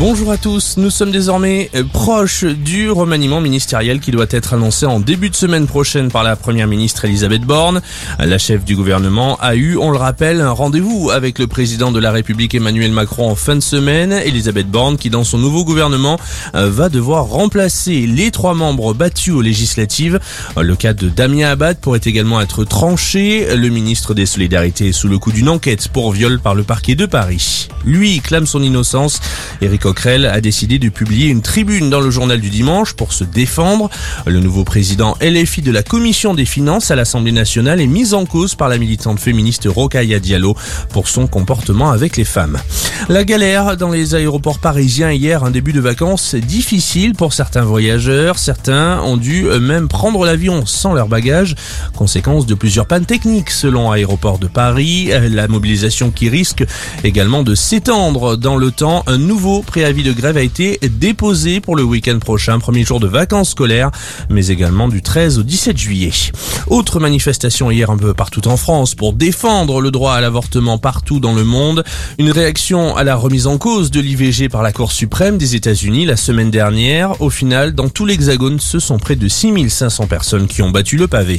Bonjour à tous, nous sommes désormais euh, proches du remaniement ministériel qui doit être annoncé en début de semaine prochaine par la première ministre Elisabeth Borne. La chef du gouvernement a eu, on le rappelle, un rendez-vous avec le président de la République Emmanuel Macron en fin de semaine. Elisabeth Borne qui dans son nouveau gouvernement euh, va devoir remplacer les trois membres battus aux législatives. Le cas de Damien Abad pourrait également être tranché. Le ministre des Solidarités sous le coup d'une enquête pour viol par le parquet de Paris. Lui clame son innocence. Coquerel a décidé de publier une tribune dans le journal du dimanche pour se défendre. Le nouveau président LFI de la Commission des finances à l'Assemblée nationale est mis en cause par la militante féministe Rokhaya Diallo pour son comportement avec les femmes. La galère dans les aéroports parisiens hier, un début de vacances difficile pour certains voyageurs. Certains ont dû même prendre l'avion sans leur bagage. Conséquence de plusieurs pannes techniques selon Aéroport de Paris. La mobilisation qui risque également de s'étendre dans le temps. Un nouveau préavis de grève a été déposé pour le week-end prochain, premier jour de vacances scolaires, mais également du 13 au 17 juillet. Autre manifestation hier un peu partout en France pour défendre le droit à l'avortement partout dans le monde. Une réaction à la remise en cause de l'IVG par la Cour suprême des États-Unis la semaine dernière. Au final, dans tout l'Hexagone, ce sont près de 6500 personnes qui ont battu le pavé.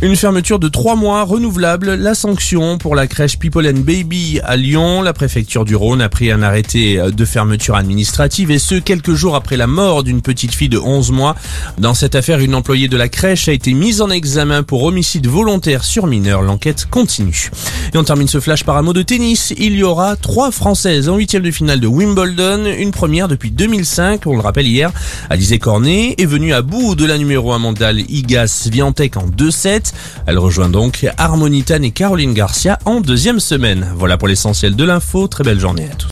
Une fermeture de trois mois renouvelable, la sanction pour la crèche People and Baby à Lyon. La préfecture du Rhône a pris un arrêté de fermeture administrative et ce quelques jours après la mort d'une petite fille de 11 mois. Dans cette affaire, une employée de la crèche a été mise en examen pour homicide volontaire sur mineur. L'enquête continue. Et on termine ce flash par un mot de tennis. Il y aura trois Françaises en huitième de finale de Wimbledon, une première depuis 2005. On le rappelle hier, Alizé Cornet est venue à bout de la numéro 1 mondiale Igas Viantec en 2-7. Elle rejoint donc Harmonitan et Caroline Garcia en deuxième semaine. Voilà pour l'essentiel de l'info. Très belle journée à tous.